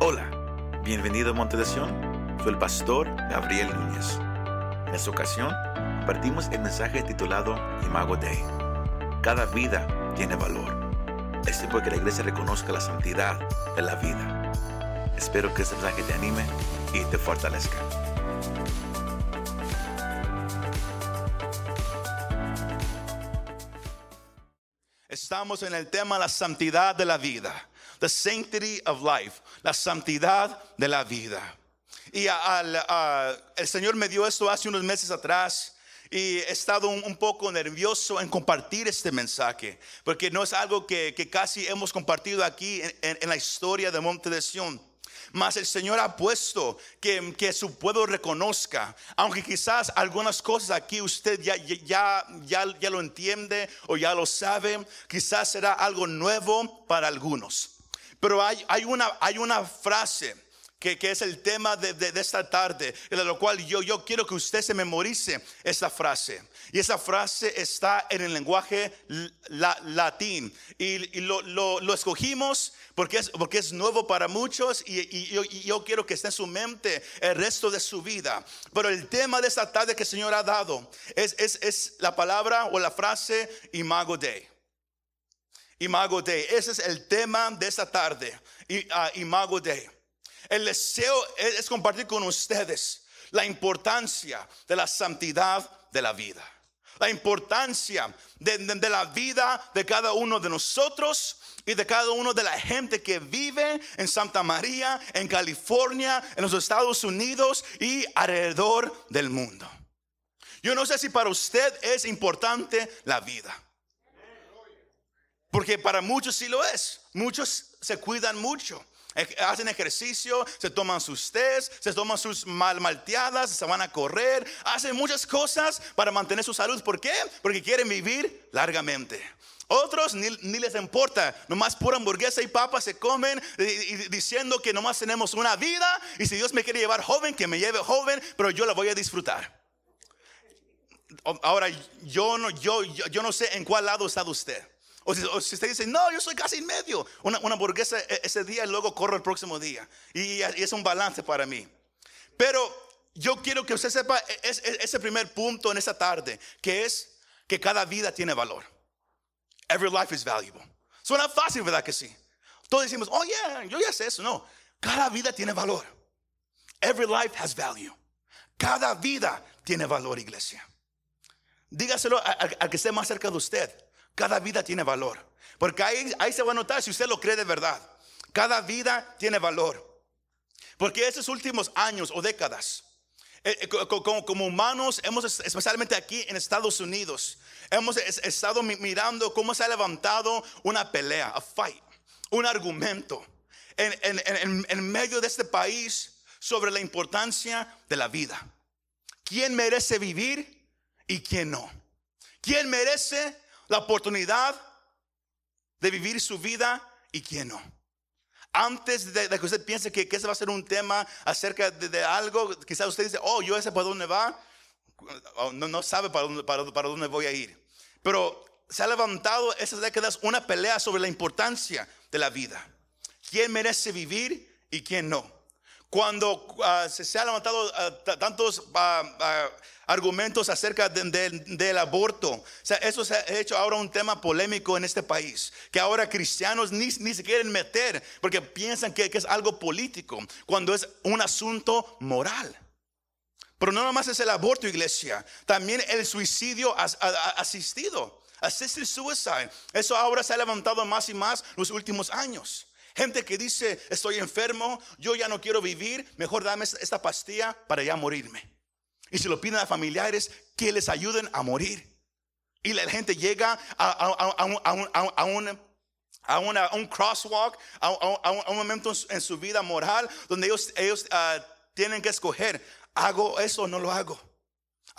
Hola, bienvenido a Monte de Sion. Soy el pastor Gabriel Núñez. En esta ocasión, partimos el mensaje titulado Imago Dei. Cada vida tiene valor. Es tiempo que la iglesia reconozca la santidad de la vida. Espero que este mensaje te anime y te fortalezca. Estamos en el tema la santidad de la vida. The sanctity of life. La santidad de la vida. Y al, a- el Señor me dio esto hace unos meses atrás. Y he estado un, poco nervioso en compartir este mensaje. Porque no es algo que, que casi hemos compartido aquí en, en- en la historia de Monte de Sion. Mas el Señor ha puesto que, que su pueblo reconozca, aunque quizás algunas cosas aquí usted ya, ya, ya, ya lo entiende o ya lo sabe, quizás será algo nuevo para algunos. Pero hay, hay, una, hay una frase que, que es el tema de, de- de esta tarde, de lo cual yo, yo quiero que usted se memorice esta frase. Y esa frase está en el lenguaje la- latín. Y, y lo, lo- lo escogimos porque es, porque es nuevo para muchos y, y yo, y yo quiero que esté en su mente el resto de su vida. Pero el tema de esta tarde que el Señor ha dado es, es, es la palabra o la frase imago Dei. Imago Dei. Ese es el tema de esta tarde. Ah, Imago Dei. El deseo es, compartir con ustedes la importancia de la santidad de la vida. La importancia de- de la vida de cada uno de nosotros y de cada uno de la gente que vive en Santa María, en California, en los Estados Unidos y alrededor del mundo. Yo no sé si para usted es importante la vida. Porque para muchos sí lo es. Muchos se cuidan mucho. Hacen ejercicio, se toman sus test, se toman sus mal malteadas, se van a correr, hacen muchas cosas para mantener su salud. ¿Por qué? Porque quieren vivir largamente. Otros ni, les importa, nomás pura hamburguesa y papas se comen diciendo que nomás tenemos una vida y si Dios me quiere llevar joven, que me lleve joven, pero yo la voy a disfrutar. Ahora, yo no, yo, yo, yo no sé en cuál lado está usted. O si, usted dice, no, yo soy casi en medio. Una, una hamburguesa e- ese día y luego corro el próximo día. Y, es un balance para mí. Pero yo quiero que usted sepa e- es- ese primer punto en esta tarde, que es que cada vida tiene valor. Every life is valuable. Suena fácil, ¿verdad que sí? Todos decimos, oh yeah, yo ya sé eso. No, cada vida tiene valor. Every life has value. Cada vida tiene valor, iglesia. Dígaselo al que esté más cerca de usted. Cada vida tiene valor. Porque ahí, se va a notar si usted lo cree de verdad. Cada vida tiene valor. Porque esos últimos años o décadas, eh, eh, co- co- como, humanos, hemos, es- especialmente aquí en Estados Unidos, hemos es- estado mi- mirando cómo se ha levantado una pelea, a fight, un argumento en, en- en- en medio de este país sobre la importancia de la vida. ¿Quién merece vivir y quién no? ¿Quién merece la oportunidad de vivir su vida y quién no? Antes de, que usted piense que, que ese va a ser un tema acerca de, algo, quizás usted dice, oh, yo sé para dónde va, Oh, no, no sabe para dónde, para, dónde voy a ir. Pero se ha levantado esas décadas una pelea sobre la importancia de la vida. ¿Quién merece vivir y quién no? Cuando ah, se, se ha levantado ah, ta- tantos ah, argumentos acerca de- de- del aborto, o sea, eso se ha hecho ahora un tema polémico en este país, que ahora cristianos ni, ni se quieren meter porque piensan que, que es algo político, cuando es un asunto moral. Pero no nomás es el aborto, iglesia, también el suicidio asistido, assisted suicide. Eso ahora se ha levantado más y más los últimos años. Gente que dice, estoy enfermo, yo ya no quiero vivir, mejor dame esta pastilla para ya morirme. Y se lo piden a familiares que les ayuden a morir. Y la gente llega a, a- a- un- a un- un- una- un crosswalk, a, un, momento en su, vida moral donde ellos, ellos ah, tienen que escoger, hago eso o no lo hago,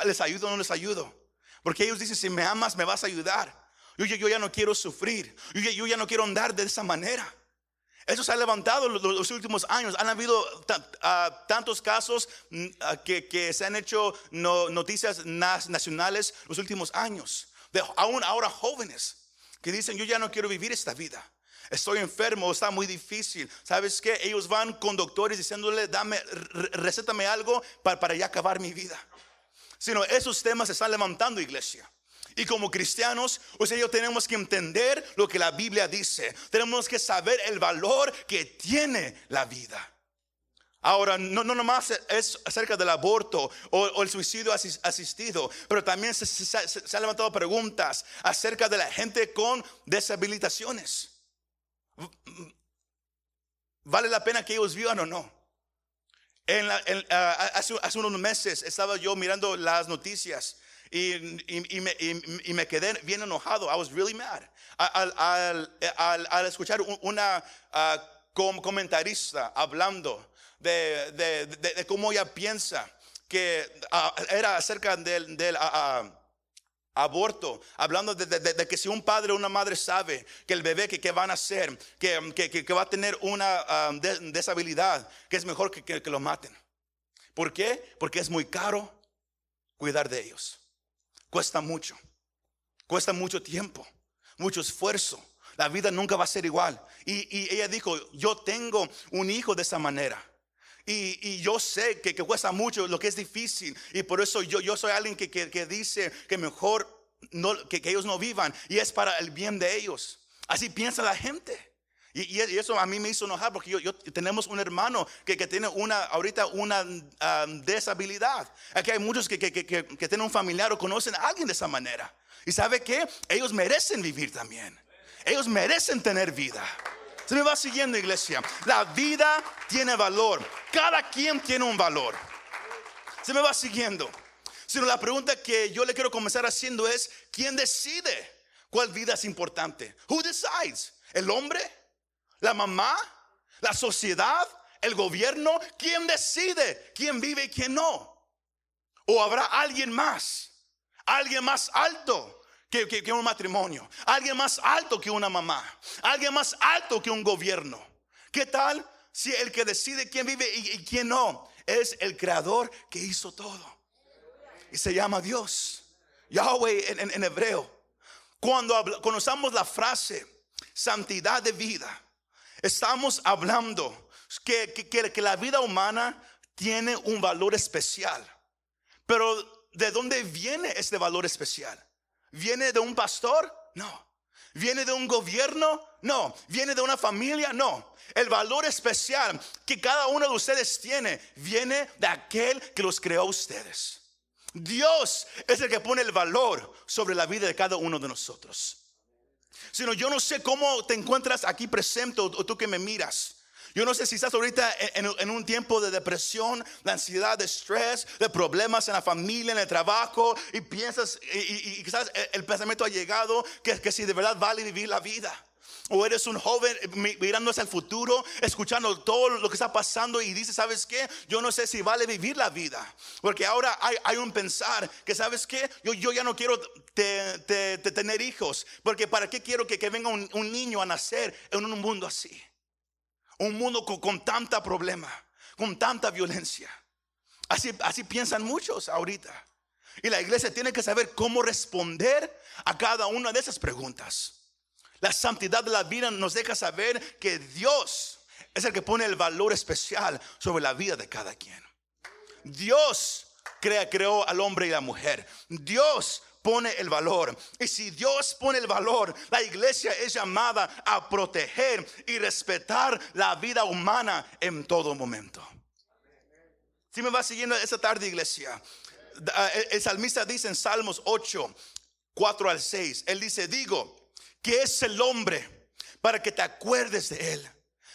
les ayudo o no les ayudo, porque ellos dicen, si me amas me vas a ayudar, yo, yo- ya no quiero sufrir, yo, yo ya no quiero andar de esa manera. Eso se ha levantado los, los últimos años. Han habido ta- tantos casos mm, que, se han hecho no- noticias nacionales los últimos años. Aún ahora jóvenes que dicen, yo ya no quiero vivir esta vida. Estoy enfermo, está muy difícil. ¿Sabes qué? Ellos van con doctores diciéndole, dame, recétame algo para, para ya acabar mi vida. Sino esos temas se están levantando, iglesia. Y como cristianos, yo tenemos que entender lo que la Biblia dice. Tenemos que saber el valor que tiene la vida. Ahora, no, no nomás es acerca del aborto o, el suicidio asistido, pero también se, han levantado preguntas acerca de la gente con deshabilitaciones. ¿Vale la pena que ellos vivan o no? En ah, hace, unos meses estaba yo mirando las noticias y, y, me, quedé bien enojado. I was really mad. Al, escuchar una uh, comentarista hablando de, cómo ella piensa que era acerca del, ah, ah, aborto, hablando de, que si un padre o una madre sabe que el bebé que, van a hacer, que, que, va a tener una deshabilidad, que es mejor que, lo maten. ¿Por qué? Porque es muy caro cuidar de ellos. Cuesta mucho, cuesta mucho tiempo, mucho esfuerzo. La vida nunca va a ser igual. Y, y ella dijo, yo tengo un hijo de esa manera. Y, yo sé que, cuesta mucho, lo que es difícil. Y por eso yo, yo soy alguien que, que, dice que mejor no, que, ellos no vivan. Y es para el bien de ellos. Así piensa la gente. Y, eso a mí me hizo enojar porque yo, tenemos un hermano que, tiene una, ahorita una um, deshabilidad. Aquí hay muchos que, tienen un familiar o conocen a alguien de esa manera. Y sabe que ellos merecen vivir también. Ellos merecen tener vida. Se me va siguiendo, iglesia. La vida tiene valor. Cada quien tiene un valor. Se me va siguiendo. Sino la pregunta que yo le quiero comenzar haciendo es: ¿quién decide cuál vida es importante? Who decides? ¿El hombre? ¿La mamá? ¿La sociedad? ¿El gobierno? ¿Quién decide quién vive y quién no? ¿O habrá alguien más? ¿Alguien más alto? que, un matrimonio, alguien más alto que una mamá, alguien más alto que un gobierno. ¿Qué tal si el que decide quién vive y, quién no es el creador que hizo todo? Y se llama Dios, Yahweh en, hebreo. Cuando, cuando usamos la frase santidad de vida, estamos hablando que, que, que la vida humana tiene un valor especial. Pero ¿de dónde viene este valor especial? ¿Viene de un pastor? No. ¿Viene de un gobierno? No. ¿Viene de una familia? No. El valor especial que cada uno de ustedes tiene viene de aquel que los creó a ustedes. Dios es el que pone el valor sobre la vida de cada uno de nosotros. Sino yo no sé cómo te encuentras aquí presente o tú que me miras. Yo no sé si estás ahorita en, un tiempo de depresión, de ansiedad, de estrés, de problemas en la familia, en el trabajo, y piensas, y, quizás el, pensamiento ha llegado que, que si de verdad vale vivir la vida. O eres un joven mirando hacia el futuro, escuchando todo lo que está pasando y dices, ¿sabes qué? Yo no sé si vale vivir la vida. Porque ahora hay, un pensar que, ¿sabes qué? Yo, yo ya no quiero tener hijos. Porque ¿para qué quiero que, venga un niño a nacer en un mundo así? Un mundo con, tanta problema, con tanta violencia. Así, así piensan muchos ahorita. Y la iglesia tiene que saber cómo responder a cada una de esas preguntas. La santidad de la vida nos deja saber que Dios es el que pone el valor especial sobre la vida de cada quien. Dios crea, creó al hombre y la mujer. Dios pone el valor. Y si Dios pone el valor, la iglesia es llamada a proteger y respetar la vida humana en todo momento. Si me va siguiendo esta tarde, iglesia, el salmista dice en Salmos 8, 4 al 6, él dice, digo, que es el hombre para que te acuerdes de él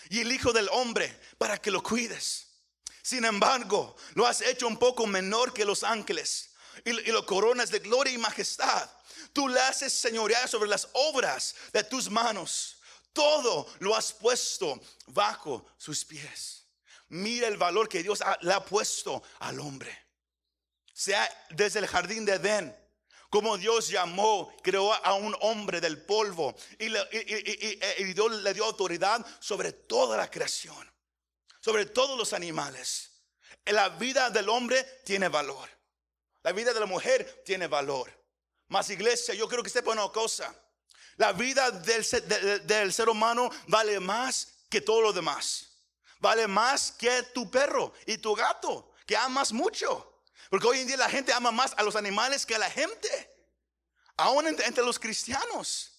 y el hijo del hombre para que lo cuides. Sin embargo, lo has hecho un poco menor que los ángeles y, lo coronas de gloria y majestad. Tú le haces señorear sobre las obras de tus manos. Todo lo has puesto bajo sus pies. Mira el valor que Dios le ha puesto al hombre. Sea desde el jardín de Edén, como Dios llamó, creó a un hombre del polvo y, le dio autoridad sobre toda la creación, sobre todos los animales. La vida del hombre tiene valor. La vida de la mujer tiene valor. Más iglesia, yo creo que sepa una cosa. La vida del del ser humano vale más que todo lo demás. Vale más que tu perro y tu gato, que amas mucho. Porque hoy en día la gente ama más a los animales que a la gente. Aún entre, los cristianos.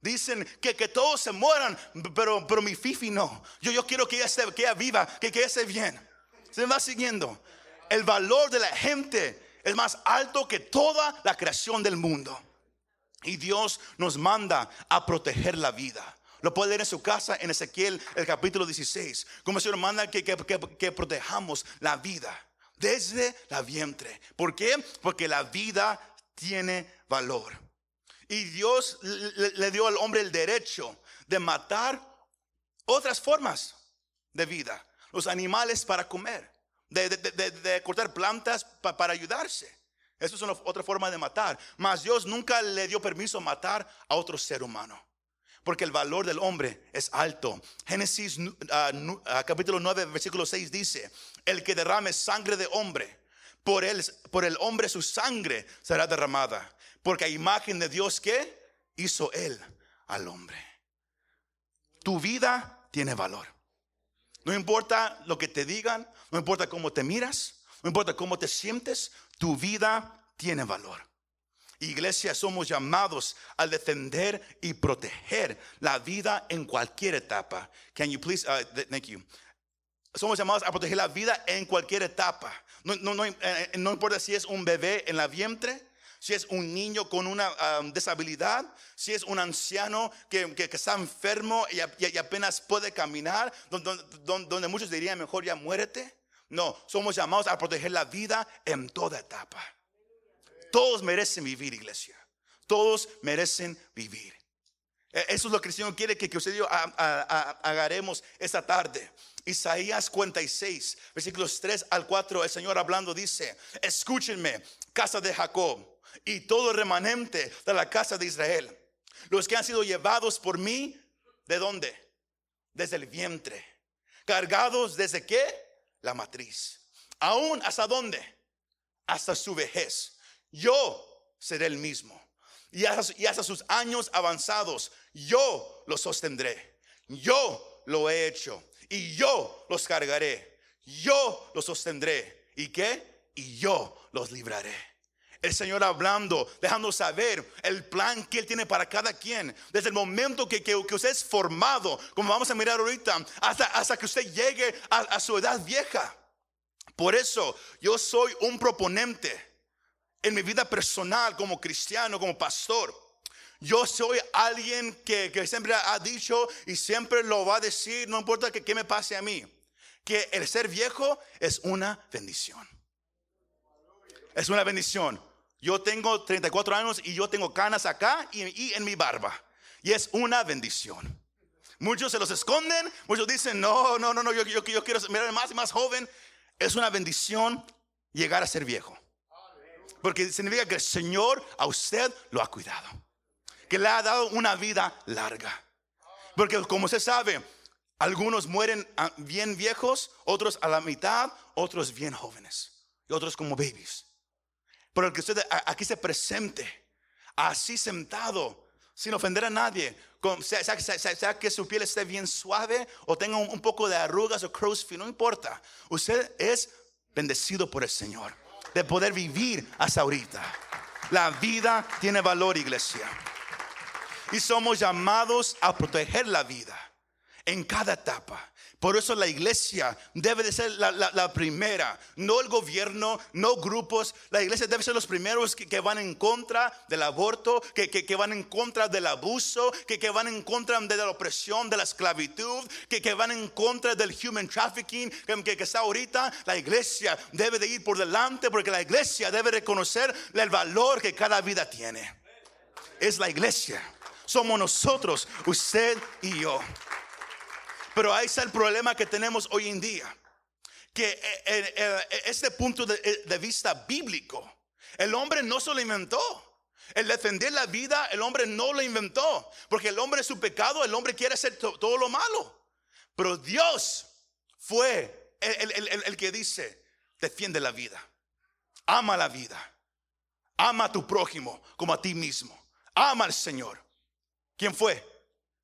Dicen que, que todos se mueran, pero, pero mi Fifi no. Yo, yo quiero que ella, esté, que ella viva, que, que esté bien. Se va siguiendo. El valor de la gente es más alto que toda la creación del mundo. Y Dios nos manda a proteger la vida. Lo puede leer en su casa en Ezequiel, el capítulo 16. Como el Señor manda que, que, protejamos la vida desde la vientre. ¿Por qué? Porque la vida tiene valor. Y Dios le, dio al hombre el derecho de matar otras formas de vida. Los animales para comer. De, cortar plantas para ayudarse. Eso es otra forma de matar. Mas Dios nunca le dio permiso matar a otro ser humano. Porque el valor del hombre es alto. Génesis ah, ah, capítulo 9, versículo 6 dice, el que derrame sangre de hombre, por, él, por el hombre su sangre será derramada. Porque a imagen de Dios que hizo él al hombre. Tu vida tiene valor. No importa lo que te digan, no importa cómo te miras, no importa cómo te sientes, tu vida tiene valor. Iglesia, somos llamados a defender y proteger la vida en cualquier etapa. Can you please, uh, thank you. Somos llamados a proteger la vida en cualquier etapa. No, no, no, eh, no, importa si es un bebé en la vientre, si es un niño con una um, disabilidad, si es un anciano que, que, está enfermo y, apenas puede caminar, donde muchos dirían mejor ya muérete. No, somos llamados a proteger la vida en toda etapa. Todos merecen vivir, iglesia. Todos merecen vivir. E, eso es lo que el Señor quiere que, que usted y yo hagamos esta tarde. Isaías 56, versículos 3 al 4, el Señor hablando dice, escúchenme, casa de Jacob, y todo remanente de la casa de Israel, los que han sido llevados por mí, ¿de dónde? Desde el vientre, cargados desde qué? la matriz. Aún hasta dónde? Hasta su vejez. Yo seré el mismo. Y hasta, sus años avanzados, yo los sostendré. Yo lo he hecho. Y yo los cargaré. Yo los sostendré. ¿Y qué? Y yo los libraré. El Señor hablando, dejando saber el plan que Él tiene para cada quien. Desde el momento que, que, usted es formado, como vamos a mirar ahorita, hasta, hasta que usted llegue a su edad vieja. Por eso yo soy un proponente en mi vida personal como cristiano, como pastor. Yo soy alguien que, que, siempre ha dicho y siempre lo va a decir, no importa que, que me pase a mí, que el ser viejo es una bendición. Es una bendición. Yo tengo 34 años y yo tengo canas acá y, en mi barba. Y es una bendición. Muchos se los esconden, muchos dicen, no, no, no, no, yo, yo, quiero mirar más y más joven. Es una bendición llegar a ser viejo. Porque significa que el Señor a usted lo ha cuidado. Que le ha dado una vida larga. Porque como usted sabe, algunos mueren bien viejos, otros a la mitad, otros bien jóvenes. Y otros como babies. Pero el que usted aquí se presente, así sentado, sin ofender a nadie, sea, que su piel esté bien suave o tenga un, poco de arrugas o crow's feet, no importa. Usted es bendecido por el Señor de poder vivir hasta ahorita. La vida tiene valor, iglesia. Y somos llamados a proteger la vida en cada etapa. Por eso la iglesia debe de ser la, primera, no el gobierno, no grupos. La iglesia debe ser los primeros que, van en contra del aborto, que, que, van en contra del abuso, que, van en contra de la opresión, de la esclavitud, que, van en contra del human trafficking que, está ahorita. La iglesia debe de ir por delante porque la iglesia debe reconocer el valor que cada vida tiene. Es la iglesia. Somos nosotros, usted y yo. Pero ahí está el problema que tenemos hoy en día. Que eh, eh, eh, este punto de, vista bíblico, el hombre no se lo inventó. El defender la vida, el hombre no lo inventó. Porque el hombre es su pecado, el hombre quiere hacer todo lo malo. Pero Dios fue el, que dice, defiende la vida. Ama la vida. Ama a tu prójimo como a ti mismo. Ama al Señor. ¿Quién fue?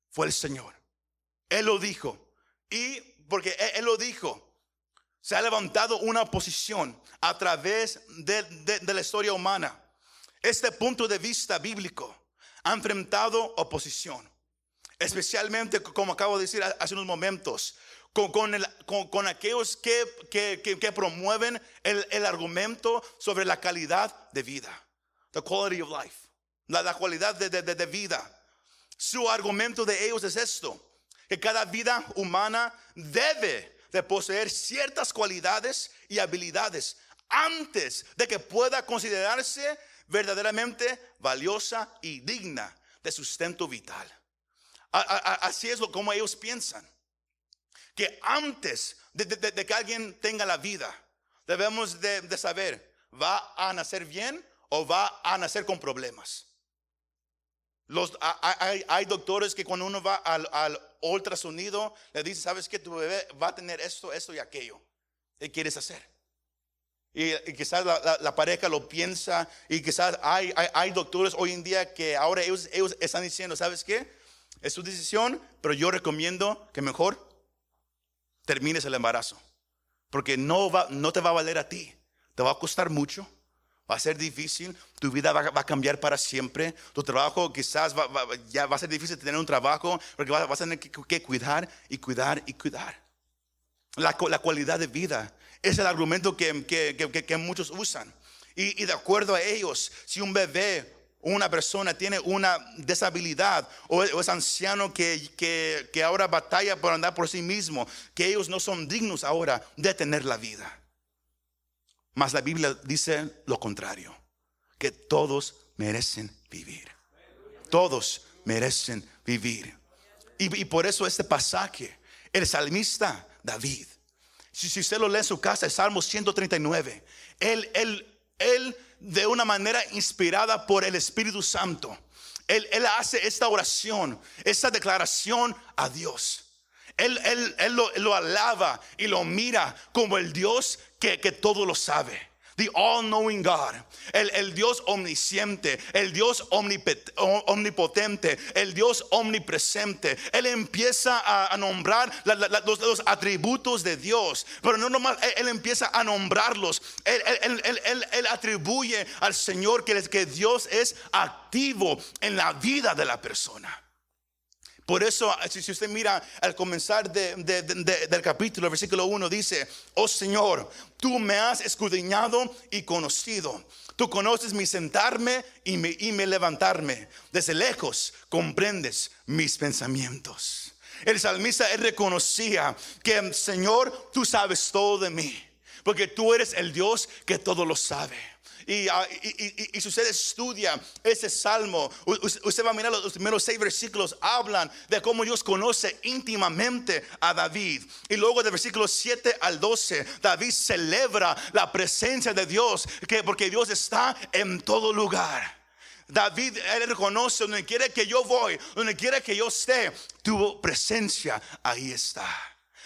Fue el Señor. Él lo dijo. Y porque Él, él lo dijo, se ha levantado una oposición a través de, de- la historia humana. Este punto de vista bíblico ha enfrentado oposición. Especialmente, como acabo de decir hace unos momentos, con, con con- aquellos que, que- que- promueven el, el argumento sobre la calidad de vida. The quality of life. La, la cualidad de- de vida. Su argumento de ellos es esto, que cada vida humana debe de poseer ciertas cualidades y habilidades antes de que pueda considerarse verdaderamente valiosa y digna de sustento vital. Así es lo como ellos piensan. Que antes de que alguien tenga la vida, debemos de, de saber, ¿va a nacer bien o va a nacer con problemas? Los, hay, hay doctores que cuando uno va al, ultrasonido, le dicen, ¿sabes que Tu bebé va a tener esto, esto y aquello. ¿Qué quieres hacer? Y, quizás la, pareja lo piensa y quizás hay, hay, doctores hoy en día que ahora ellos, ellos están diciendo, ¿sabes qué? Es su decisión, pero yo recomiendo que mejor termines el embarazo. Porque no, va, no te va a valer a ti. Te va a costar mucho. Va a ser difícil. Tu vida va, a cambiar para siempre. Tu trabajo quizás va, ya va a ser difícil tener un trabajo porque vas, a tener que, cuidar y cuidar y cuidar. La, la cualidad de vida es el argumento que, que- que- muchos usan. Y, y de acuerdo a ellos, si un bebé o una persona tiene una deshabilidad o, es- o es anciano que, que- que ahora batalla por andar por sí mismo, que ellos no son dignos ahora de tener la vida. Mas la Biblia dice lo contrario, que todos merecen vivir. Todos merecen vivir. Y, por eso este pasaje, el salmista David, si, si usted lo lee en su casa, el Salmo 139, él, él, él de una manera inspirada por el Espíritu Santo, él, él hace esta oración, esta declaración a Dios. Él, él- él lo, alaba y lo mira como el Dios que, que todo lo sabe. The all-knowing God, el, el Dios omnisciente, el Dios omnipotente, el Dios omnipresente. Él empieza a, a nombrar los, atributos de Dios, pero no nomás, él, él empieza a nombrarlos. Él- él- él atribuye al Señor que, que Dios es activo en la vida de la persona. Por eso, si usted mira al comenzar de- de- de- de- del capítulo, versículo 1 dice, oh Señor, tú me has escudriñado y conocido. Tú conoces mi sentarme y mi, y levantarme. Desde lejos comprendes mis pensamientos. El salmista, él reconocía que, Señor, tú sabes todo de mí. Porque tú eres el Dios que todo lo sabe. Y, ah, y- y- si usted estudia ese salmo, usted va a mirar los, primeros seis versículos, hablan de cómo Dios conoce íntimamente a David. Y luego de versículos 7 al 12, David celebra la presencia de Dios, que, porque Dios está en todo lugar. David, él reconoce donde quiera que yo voy, donde quiera que yo esté, tu presencia ahí está.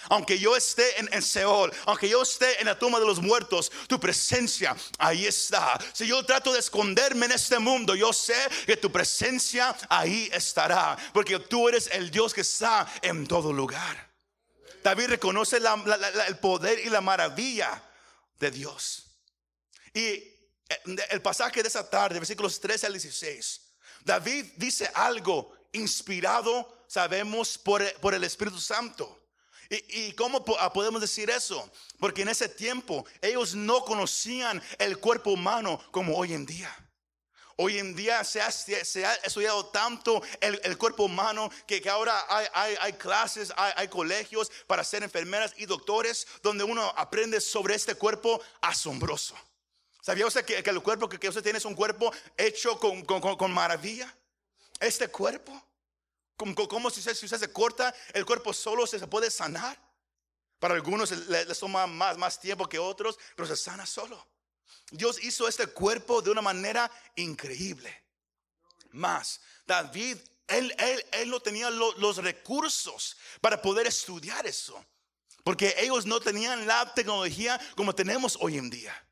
Aunque yo esté en, en Seol, aunque yo esté en la tumba de los muertos, tu presencia ahí está. Si yo trato de esconderme en este mundo, yo sé que tu presencia ahí estará. Porque tú eres el Dios que está en todo lugar. David reconoce el poder y la maravilla de Dios. Y eh, el pasaje de esa tarde, versículos 13 al 16, David dice algo inspirado, sabemos, por, por el Espíritu Santo. ¿Y, cómo ah, podemos decir eso? Porque en ese tiempo ellos no conocían el cuerpo humano como hoy en día. Hoy en día se ha, estudiado tanto el, cuerpo humano que, ahora hay, clases, hay, colegios para ser enfermeras y doctores donde uno aprende sobre este cuerpo asombroso. ¿Sabía usted que, el cuerpo que, usted tiene es un cuerpo hecho con- con maravilla? Este cuerpo, como, como si, usted, si se corta, el cuerpo solo se, puede sanar. Para algunos le- les toma más, tiempo que otros, pero se sana solo. Dios hizo este cuerpo de una manera increíble. Más, David, él, no tenía lo- los recursos para poder estudiar eso. Porque ellos no tenían la tecnología como tenemos hoy en día.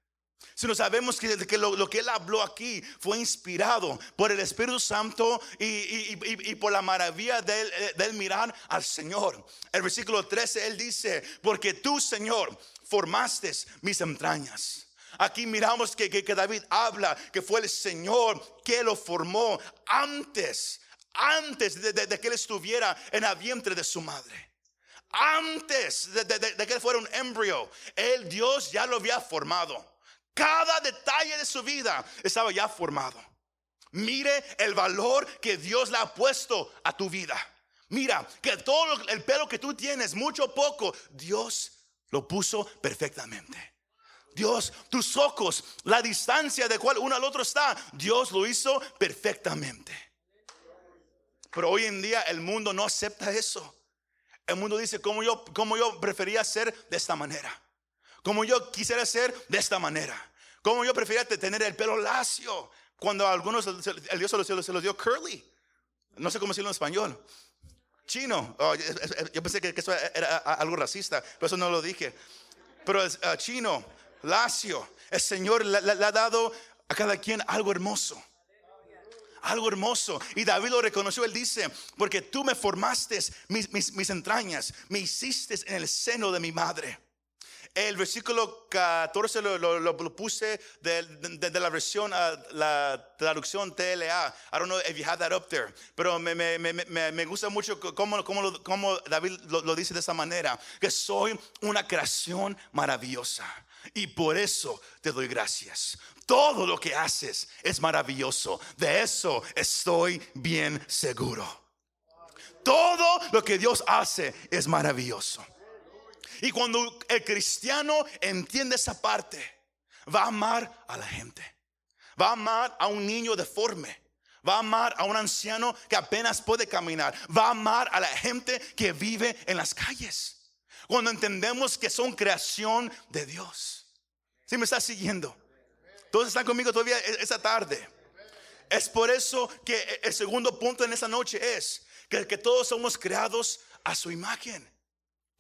Si no sabemos que, lo, que Él habló aquí fue inspirado por el Espíritu Santo y, por la maravilla de él, de él, mirar al Señor. El versículo 13, Él dice, porque tú, Señor, formaste mis entrañas. Aquí miramos que, que, David habla que fue el Señor que lo formó antes, antes de, que Él estuviera en la vientre de su madre antes de, que él fuera un embrión, el Dios ya lo había formado. Cada detalle de su vida estaba ya formado. Mire el valor que Dios le ha puesto a tu vida. Mira que todo el pelo que tú tienes, mucho o poco, Dios lo puso perfectamente. Dios, tus ojos, la distancia de cual uno al otro está, Dios lo hizo perfectamente. Pero hoy en día el mundo no acepta eso. El mundo dice, como yo, como yo prefería ser de esta manera. Como yo quisiera ser de esta manera. Como yo prefería tener el pelo lacio. Cuando algunos el Dios se los, se los dio curly. No sé cómo decirlo en español. Chino. Oh, yo pensé que eso era algo racista, pero eso no lo dije. Pero uh, chino, lacio. El Señor le ha dado a cada quien algo hermoso algo hermoso. Y David lo reconoció, él dice, porque tú me formaste mis, mis, mis, entrañas, me hiciste en el seno de mi madre. El versículo 14 lo, puse de, la versión, uh, la traducción TLA. I don't know if you have that up there. Pero me, me, me, me gusta mucho cómo, cómo, cómo David lo, dice de esa manera. Que soy una creación maravillosa. Y por eso te doy gracias. Todo lo que haces es maravilloso. De eso estoy bien seguro. Todo lo que Dios hace es maravilloso. Y cuando el cristiano entiende esa parte, va a amar a la gente. Va a amar a un niño deforme. Va a amar a un anciano que apenas puede caminar. Va a amar a la gente que vive en las calles. Cuando entendemos que son creación de Dios. Si me está siguiendo? Todos están conmigo todavía e-, esa tarde. Es por eso que el segundo punto en esa noche es que todos somos creados a su imagen.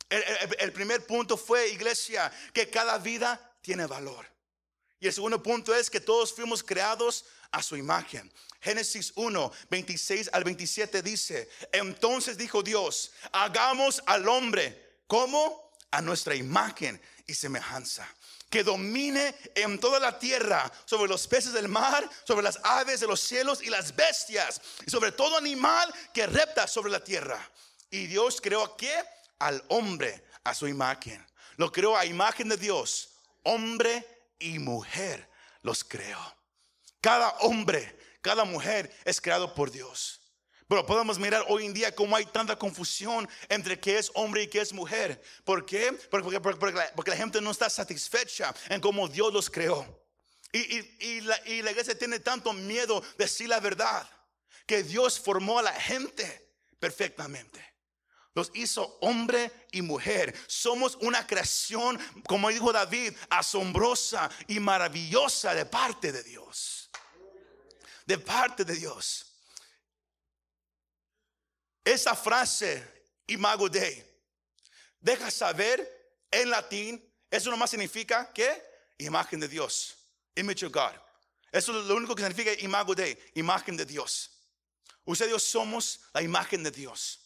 El, primer punto fue, iglesia, que cada vida tiene valor. Y el segundo punto es que todos fuimos creados a su imagen. Génesis 1, 26 al 27 dice, entonces dijo Dios, hagamos al hombre como a nuestra imagen y semejanza que domine en toda la tierra, sobre los peces del mar, sobre las aves de los cielos y las bestias, y sobre todo animal que repta sobre la tierra. Y Dios creó a qué? Al hombre a su imagen. Lo creó a imagen de Dios. Hombre y mujer los creó. Cada hombre, cada mujer es creado por Dios. Pero podemos mirar hoy en día cómo hay tanta confusión entre qué es hombre y qué es mujer. ¿Por qué? Porque, la, gente no está satisfecha en cómo Dios los creó. Y, la, y la iglesia tiene tanto miedo de decir la verdad. Que Dios formó a la gente perfectamente. Los hizo hombre y mujer. Somos una creación, como dijo David, asombrosa y maravillosa de parte de Dios. De parte de Dios. Esa frase, imago Dei, deja saber en latín, eso nomás significa que imagen de Dios, image of God. Eso es lo único que significa imago Dei, imagen de Dios. Usted y yo somos la imagen de Dios.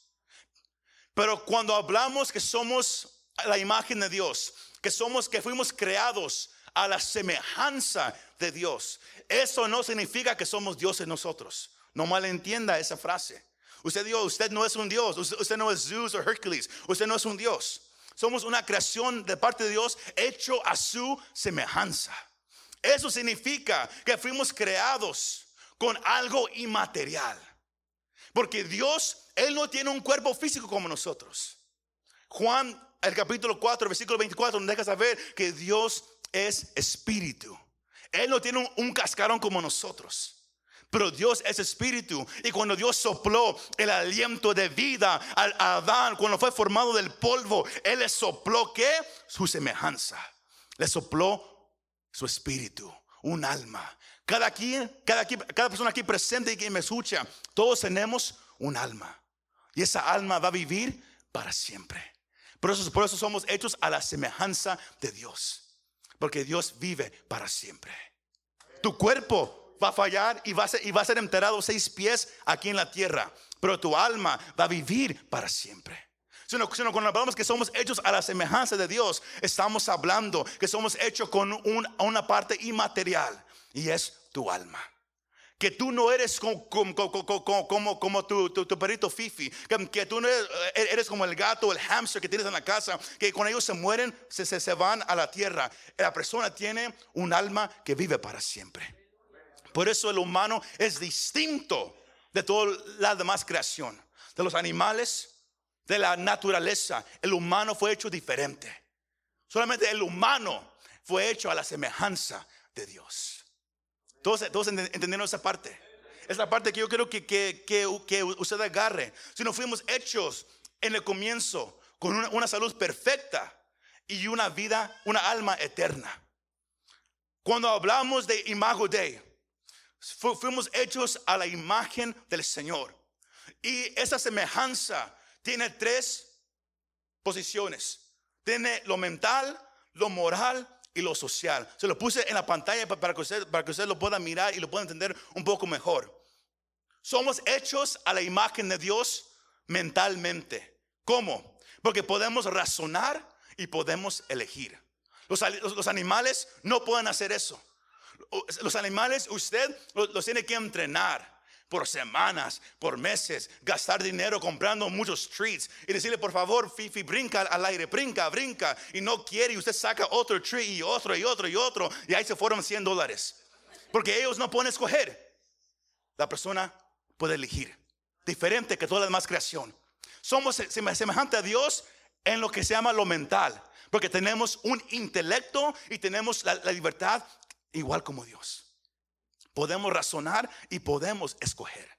Pero cuando hablamos que somos la imagen de Dios, que somos, que fuimos creados a la semejanza de Dios, eso no significa que somos dioses nosotros. No malentienda esa frase. Usted dijo, usted no es un Dios, usted, no es Zeus o Hercules, usted no es un Dios. Somos una creación de parte de Dios hecho a su semejanza. Eso significa que fuimos creados con algo inmaterial. Porque Dios, Él no tiene un cuerpo físico como nosotros. Juan, el capítulo 4, versículo 24, nos deja saber que Dios es espíritu. Él no tiene un, cascarón como nosotros. Pero Dios es espíritu. Y cuando Dios sopló el aliento de vida al Adán, cuando fue formado del polvo, Él le sopló que su semejanza. Le sopló su espíritu, un alma. Cada, quien, cada, cada persona aquí presente y que me escucha, todos tenemos un alma. Y esa alma va a vivir para siempre. Por eso, por eso somos hechos a la semejanza de Dios. Porque Dios vive para siempre. Tu cuerpo va a fallar y va a ser, y va a ser enterrado seis pies aquí en la tierra. Pero tu alma va a vivir para siempre. Sino, sino cuando hablamos que somos hechos a la semejanza de Dios, estamos hablando que somos hechos con una parte inmaterial y es tu alma que tú no eres como, como, como, tu, tu, perrito Fifi, que, tú no eres, como el gato el hamster que tienes en la casa, que cuando ellos se mueren se, se, se van a la tierra. La persona tiene un alma que vive para siempre. Por eso el humano es distinto de toda la demás creación, de los animales, de la naturaleza. El humano fue hecho diferente. Solamente el humano fue hecho a la semejanza de Dios. Todos, todos entendieron esa parte. Es la parte que yo creo que, que, que, usted agarre. Si no fuimos hechos en el comienzo con una, salud perfecta y una vida, una alma eterna. Cuando hablamos de imago de fuimos hechos a la imagen del Señor. Y esa semejanza tiene tres posiciones. Tiene lo mental, lo moral y lo social. Se lo puse en la pantalla para que usted, para que usted lo pueda mirar y lo pueda entender un poco mejor. Somos hechos a la imagen de Dios mentalmente. ¿Cómo? Porque podemos razonar y podemos elegir. Los, los, animales no pueden hacer eso. Los animales usted los tiene que entrenar por semanas, por meses, gastar dinero comprando muchos treats y decirle, por favor, Fifi, brinca al aire, brinca, brinca, y no quiere, y usted saca otro treat y otro y otro y otro, y ahí se fueron 100 dólares. Porque ellos no pueden escoger. La persona puede elegir, diferente que toda la demás creación. Somos semejantes a Dios en lo que se llama lo mental, porque tenemos un intelecto y tenemos la libertad igual como Dios. Podemos razonar y podemos escoger.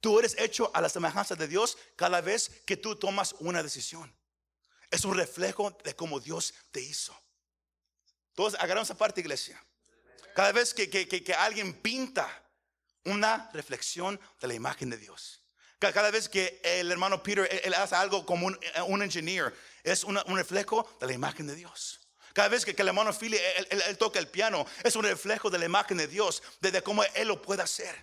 Tú eres hecho a la semejanza de Dios cada vez que tú tomas una decisión. Es un reflejo de cómo Dios te hizo. Todos agarramos esa parte, iglesia. Cada vez que, que, alguien pinta una reflexión de la imagen de Dios. Cada vez que el hermano Peter hace algo como un, un engineer, es un reflejo de la imagen de Dios. Cada vez que, el hermano Philly él, toca el piano, es un reflejo de la imagen de Dios, de, cómo Él lo puede hacer.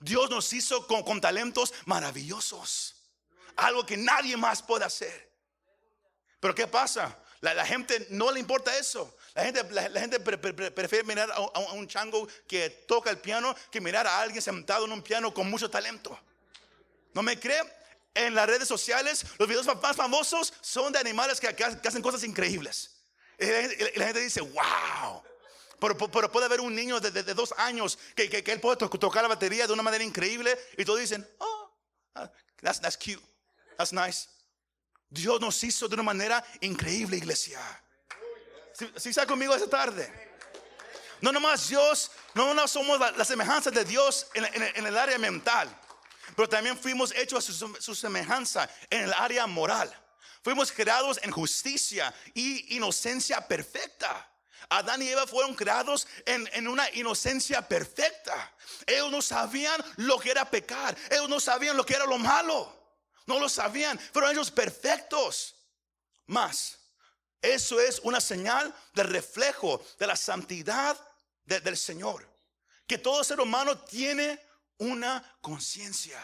Dios nos hizo con, talentos maravillosos. Algo que nadie más puede hacer. Pero ¿qué pasa? La, gente no le importa eso. La gente, la, gente prefiere mirar a, un chango que toca el piano que mirar a alguien sentado en un piano con mucho talento. ¿No me cree? En las redes sociales, los videos más famosos son de animales que hacen cosas increíbles. La gente dice, wow. Pero, puede haber un niño de, dos años que, él puede tocar la batería de una manera increíble y todos dicen, oh, ah, that's, that's cute, that's nice. Dios nos hizo de una manera increíble, iglesia. Si, está conmigo esta tarde. No nomás Dios, no nomás somos la, semejanza de Dios en, el área mental, pero también fuimos hechos a su, su semejanza en el área moral. Fuimos creados en justicia y inocencia perfecta. Adán y Eva fueron creados en, una inocencia perfecta. Ellos no sabían lo que era pecar. Ellos no sabían lo que era lo malo. No lo sabían. Fueron ellos perfectos. Más, eso es una señal de reflejo de la santidad del Señor. Que todo ser humano tiene una conciencia.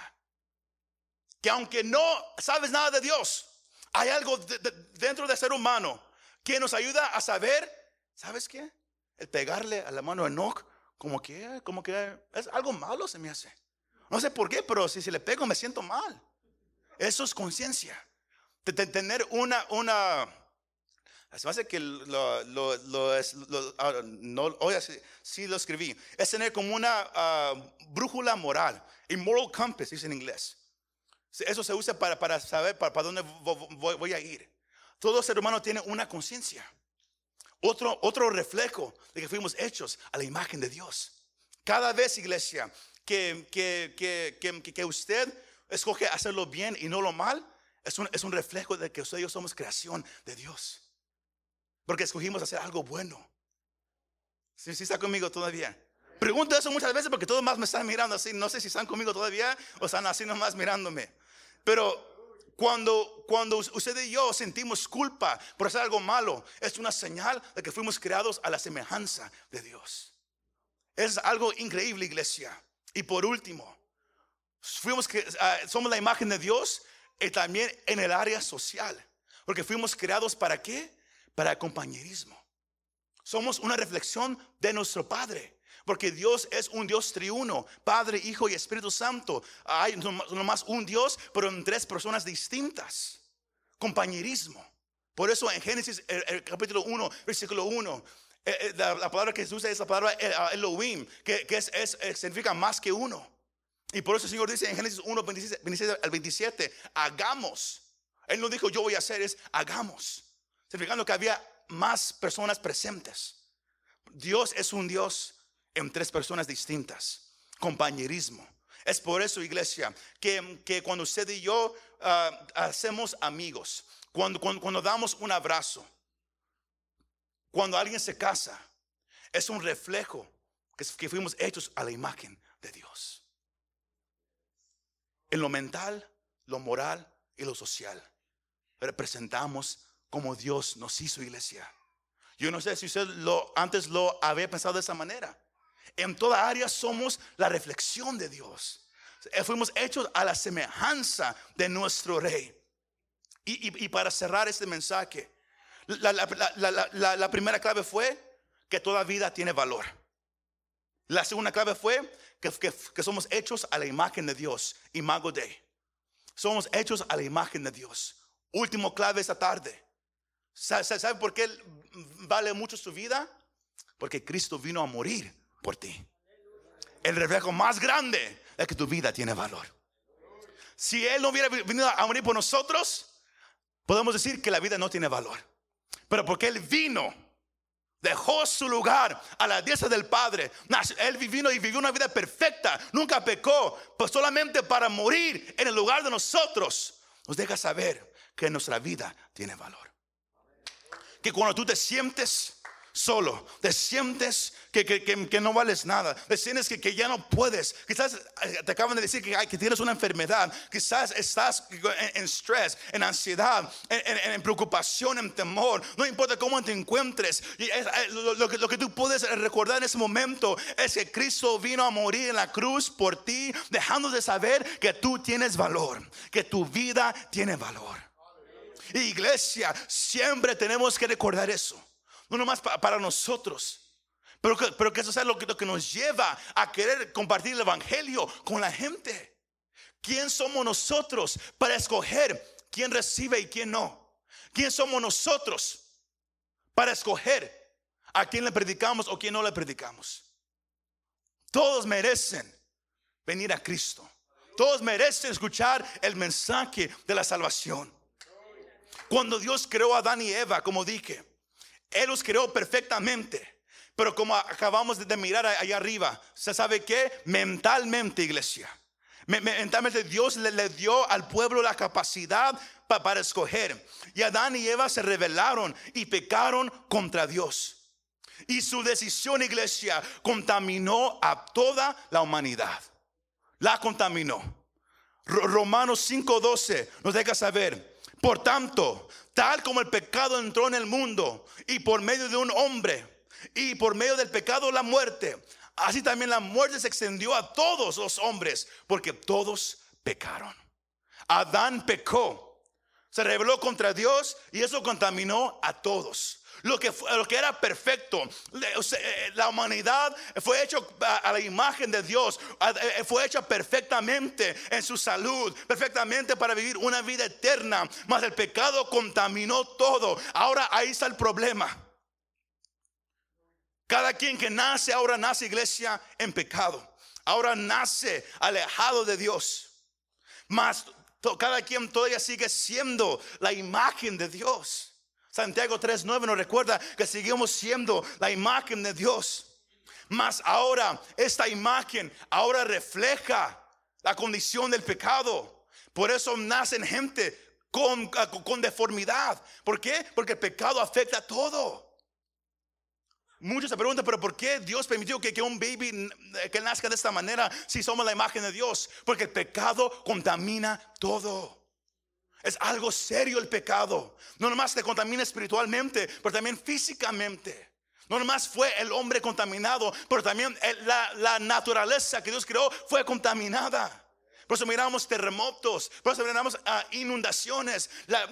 Que aunque no sabes nada de Dios, hay algo dentro del ser humano que nos ayuda a saber, ¿sabes qué? El pegarle a la mano de Enoch, como que, como que es algo malo se me hace. No sé por qué, pero si, si le pego me siento mal. Eso es conciencia. De, tener una, una, se me hace que lo, lo, lo, es, ah, no, hoy sí, lo escribí. Es tener como una ah, brújula moral, a moral compass, dice en inglés. Eso se usa para, para saber para, para dónde voy, a ir. Todo ser humano tiene una conciencia. Otro, otro reflejo de que fuimos hechos a la imagen de Dios. Cada vez, iglesia, que, que, que, que usted escoge hacerlo bien y no lo mal, es un, es un reflejo de que usted y yo somos creación de Dios. Porque escogimos hacer algo bueno. Si ¿Sí, sí está conmigo todavía? Pregunto eso muchas veces porque todos más me están mirando así. No sé si están conmigo todavía o están así nomás mirándome. Pero Cuando, cuando usted y yo sentimos culpa por hacer algo malo, es una señal de que fuimos creados a la semejanza de Dios. Es algo increíble, iglesia. Y por último, fuimos que ah, somos la imagen de Dios y también en el área social. Porque fuimos creados para qué? Para compañerismo. Somos una reflexión de nuestro Padre. Porque Dios es un Dios triuno, Padre, Hijo y Espíritu Santo. Hay nomás un Dios, pero en tres personas distintas. Compañerismo. Por eso en Génesis el, capítulo 1, versículo 1, eh, eh, la, palabra que se usa es la palabra eh, Elohim, que, es, significa más que uno. Y por eso el Señor dice en Génesis 1, 26, al 27, hagamos. Él no dijo yo voy a hacer, es hagamos. Significando que había más personas presentes. Dios es un Dios en tres personas distintas. Compañerismo. Es por eso, iglesia, que, cuando usted y yo ah, hacemos amigos, cuando, cuando, damos un abrazo, cuando alguien se casa, es un reflejo que, que fuimos hechos a la imagen de Dios. En lo mental, lo moral y lo social. Representamos como Dios nos hizo iglesia. Yo no sé si usted lo, antes lo había pensado de esa manera. En toda área somos la reflexión de Dios. Eh, fuimos hechos a la semejanza de nuestro rey. Y, para cerrar este mensaje, la, primera clave fue que toda vida tiene valor. La segunda clave fue que, somos hechos a la imagen de Dios, imago Dei. Somos hechos a la imagen de Dios. Último clave esta tarde. ¿Sabe por qué vale mucho su vida? Porque Cristo vino a morir por ti. El reflejo más grande es que tu vida tiene valor. Si Él no hubiera venido a morir por nosotros, podemos decir que la vida no tiene valor. Pero porque Él vino, dejó su lugar a la diestra del Padre. Él vino y vivió una vida perfecta, nunca pecó, pues solamente para morir en el lugar de nosotros, nos deja saber que nuestra vida tiene valor que cuando tú te sientes solo, te sientes que, que, no vales nada, te sientes que, ya no puedes, quizás eh, te acaban de decir que, que tienes una enfermedad, quizás estás en, estrés, en ansiedad, en, preocupación, en temor, no importa cómo te encuentres, eh, lo, que, lo que tú puedes recordar en ese momento es que Cristo vino a morir en la cruz por ti, dejando de saber que tú tienes valor, que tu vida tiene valor. Iglesia, siempre tenemos que recordar eso. No nomás para nosotros. Pero que, pero que eso sea lo que, lo que nos lleva a querer compartir el Evangelio con la gente. ¿Quién somos nosotros para escoger quién recibe y quién no? ¿Quién somos nosotros para escoger a quién le predicamos o quién no le predicamos? Todos merecen venir a Cristo. Todos merecen escuchar el mensaje de la salvación. Cuando Dios creó a Adán y Eva, como dije, Él los creó perfectamente. Pero como acabamos de mirar allá arriba, ¿se sabe qué? Mentalmente, iglesia. Mentalmente Dios le, dio al pueblo la capacidad para escoger. Y Adán y Eva se rebelaron y pecaron contra Dios. Y su decisión, iglesia, contaminó a toda la humanidad. La contaminó. Romanos 5:12 nos deja saber por tanto, tal como el pecado entró en el mundo y por medio de un hombre y por medio del pecado la muerte, así también la muerte se extendió a todos los hombres porque todos pecaron. Adán pecó, se rebeló contra Dios y eso contaminó a todos lo que, lo que era perfecto. Eh, la humanidad fue hecho a la imagen de Dios, eh, fue hecha perfectamente en su salud, perfectamente para vivir una vida eterna. Mas el pecado contaminó todo. Ahora ahí está el problema. Cada quien que nace ahora nace iglesia en pecado. Ahora nace alejado de Dios. Mas cada quien todavía sigue siendo la imagen de Dios. Santiago 3.9 nos recuerda que seguimos siendo la imagen de Dios. Mas ahora esta imagen ahora refleja la condición del pecado. Por eso nacen gente con, deformidad. ¿Por qué? Porque el pecado afecta a todo. Muchos se preguntan, pero ¿por qué Dios permitió que, que, un baby que nazca de esta manera si somos la imagen de Dios? Porque el pecado contamina todo. Es algo serio el pecado. No nomás te contamina espiritualmente, pero también físicamente. No nomás fue el hombre contaminado, pero también la, naturaleza que Dios creó fue contaminada. Por eso miramos terremotos, por eso miramos ah, inundaciones. La,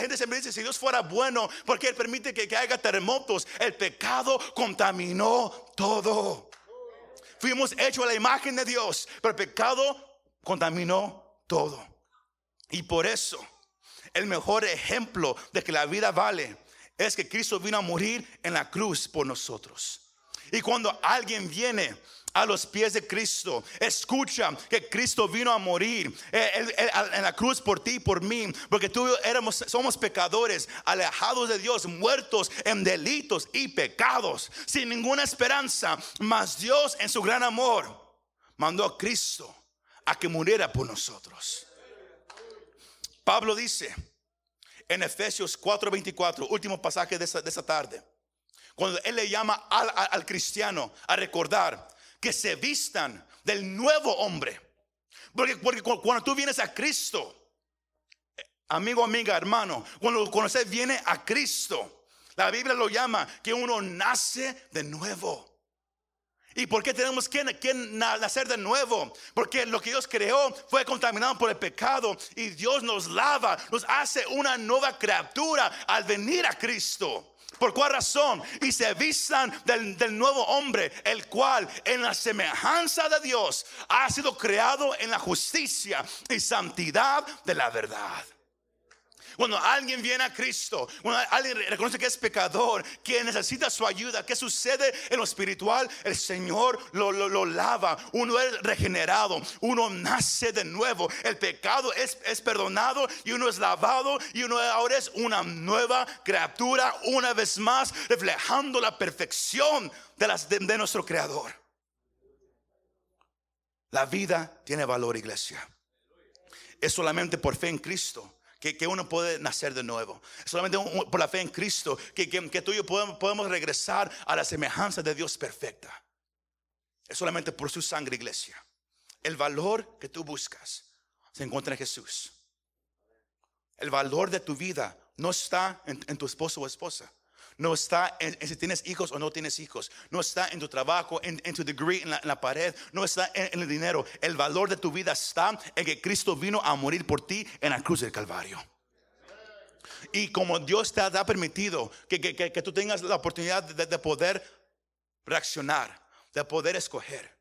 gente siempre dice, si Dios fuera bueno, ¿por qué Él permite que, que haya terremotos? El pecado contaminó todo. Fuimos hechos a la imagen de Dios, pero el pecado contaminó todo. Y por eso, el mejor ejemplo de que la vida vale es que Cristo vino a morir en la cruz por nosotros. Y cuando alguien viene a los pies de Cristo, escucha que Cristo vino a morir eh, en la cruz por ti y por mí, porque tú éramos, somos pecadores, alejados de Dios, muertos en delitos y pecados, sin ninguna esperanza, mas Dios en su gran amor mandó a Cristo a que muriera por nosotros. Pablo dice en Efesios 4:24, último pasaje de esa, tarde, cuando él le llama al, cristiano a recordar que se vistan del nuevo hombre. Porque, porque cuando tú vienes a Cristo, amigo, amiga, hermano, cuando, cuando usted viene a Cristo, la Biblia lo llama que uno nace de nuevo. ¿Y por qué tenemos que, nacer de nuevo? Porque lo que Dios creó fue contaminado por el pecado y Dios nos lava, nos hace una nueva criatura al venir a Cristo. ¿Por cuál razón? Y se vistan del, del, nuevo hombre, el cual en la semejanza de Dios ha sido creado en la justicia y santidad de la verdad. Cuando alguien viene a Cristo, cuando alguien reconoce que es pecador, que necesita su ayuda, ¿qué sucede en lo espiritual? El Señor lo, lava, uno es regenerado, uno nace de nuevo, el pecado es, es perdonado y uno es lavado y uno ahora es una nueva criatura, una vez más, reflejando la perfección de, las, de nuestro Creador. La vida tiene valor, iglesia. Es solamente por fe en Cristo que, uno puede nacer de nuevo. Solamente por la fe en Cristo que, que, tú y yo podemos, podemos regresar a la semejanza de Dios perfecta. Es solamente por su sangre, iglesia. El valor que tú buscas se encuentra en Jesús. El valor de tu vida no está en, tu esposo o esposa. No está en, si tienes hijos o no tienes hijos. No está en tu trabajo, en, tu degree, en la, pared. No está en, el dinero. El valor de tu vida está en que Cristo vino a morir por ti en la cruz del Calvario. Y como Dios te ha permitido que, que, tú tengas la oportunidad de, poder reaccionar, de poder escoger.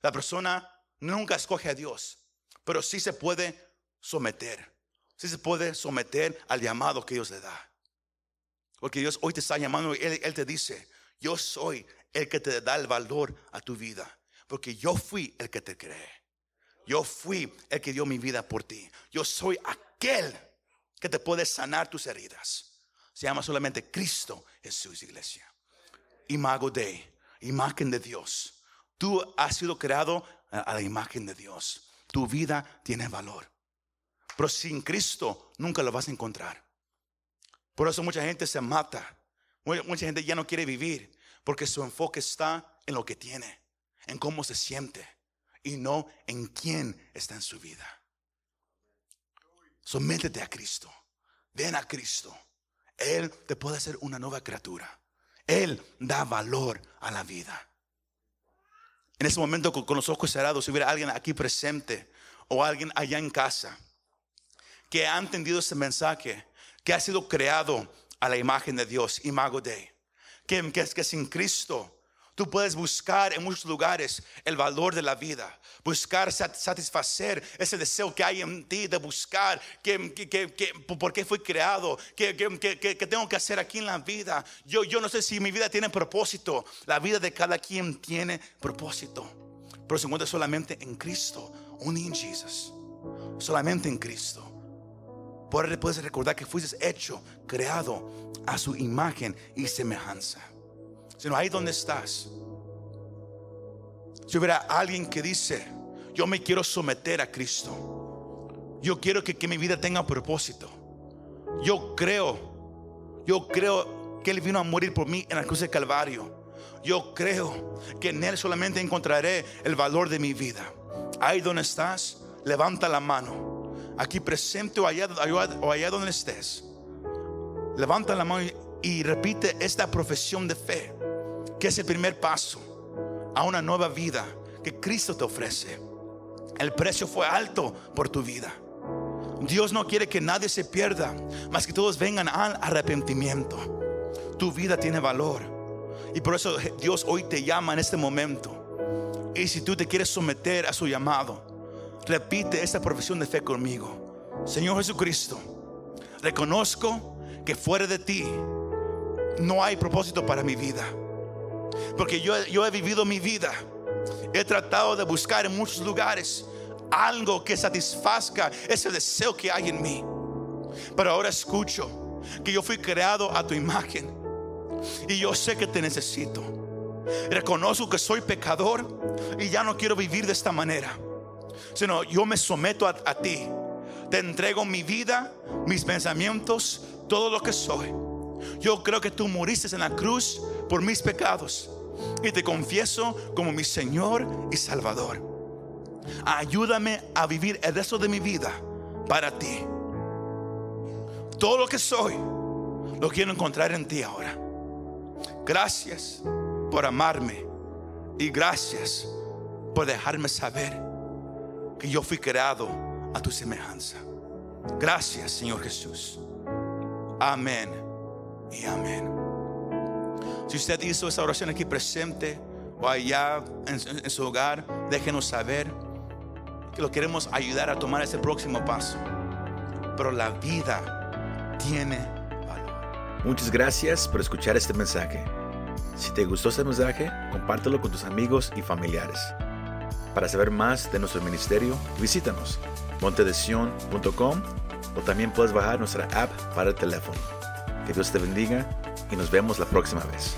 La persona nunca escoge a Dios, pero sí se puede someter. Sí se puede someter al llamado que Dios le da. Porque Dios hoy te está llamando y él, te dice, yo soy el que te da el valor a tu vida. Porque yo fui el que te creé. Yo fui el que dio mi vida por ti. Yo soy aquel que te puede sanar tus heridas. Se llama solamente Cristo Jesús, iglesia. Imago de, imagen de Dios. Tú has sido creado a la imagen de Dios. Tu vida tiene valor. Pero sin Cristo nunca lo vas a encontrar. Por eso mucha gente se mata. Mucha gente ya no quiere vivir porque su enfoque está en lo que tiene, en cómo se siente y no en quién está en su vida. Sométete a Cristo. Ven a Cristo. Él te puede hacer una nueva criatura. Él da valor a la vida. En ese momento, con, los ojos cerrados, si hubiera alguien aquí presente o alguien allá en casa que ha entendido este mensaje, que ha sido creado a la imagen de Dios, imago de, que, que, que sin Cristo Tú puedes buscar en muchos lugares el valor de la vida, buscar satisfacer ese deseo que hay en ti de buscar que, que, por qué fui creado, qué, tengo que hacer aquí en la vida. Yo, yo no sé si mi vida tiene propósito, la vida de cada quien tiene propósito, pero se encuentra solamente en Cristo, only in Jesus, solamente en Cristo. Por puedes recordar que fuiste hecho, creado a su imagen y semejanza. Sino ahí donde estás. Si hubiera alguien que dice, yo me quiero someter a Cristo. Yo quiero que, que mi vida tenga propósito. Yo creo, yo creo que Él vino a morir por mí en la cruz del Calvario. Yo creo que en Él solamente encontraré el valor de mi vida. Ahí donde estás, levanta la mano aquí presente o allá, donde estés, levanta la mano y repite esta profesión de fe, que es el primer paso a una nueva vida que Cristo te ofrece. El precio fue alto por tu vida. Dios no quiere que nadie se pierda, más que todos vengan al arrepentimiento. Tu vida tiene valor. Y por eso Dios hoy te llama en este momento. Y si tú te quieres someter a su llamado, repite esta profesión de fe conmigo. Señor Jesucristo, reconozco que fuera de ti no hay propósito para mi vida. Porque yo, yo he vivido mi vida. He tratado de buscar en muchos lugares algo que satisfazca ese deseo que hay en mí. Pero ahora escucho que yo fui creado a tu imagen. Y yo sé que te necesito. Reconozco que soy pecador y ya no quiero vivir de esta manera. Sino yo me someto a, ti. Te entrego mi vida, mis pensamientos, todo lo que soy. Yo creo que tú moriste en la cruz por mis pecados y te confieso como mi Señor y Salvador. Ayúdame a vivir el resto de mi vida para ti. Todo lo que soy lo quiero encontrar en ti ahora. Gracias por amarme y gracias por dejarme saber que yo fui creado a tu semejanza. Gracias, Señor Jesús. Amén y amén. Si usted hizo esa oración aquí presente o allá en, su hogar, déjenos saber que lo queremos ayudar a tomar ese próximo paso. Pero la vida tiene valor. Muchas gracias por escuchar este mensaje. Si te gustó este mensaje, compártelo con tus amigos y familiares. Para saber más de nuestro ministerio, visítanos montedesion.com o también puedes bajar nuestra app para el teléfono. Que Dios te bendiga y nos vemos la próxima vez.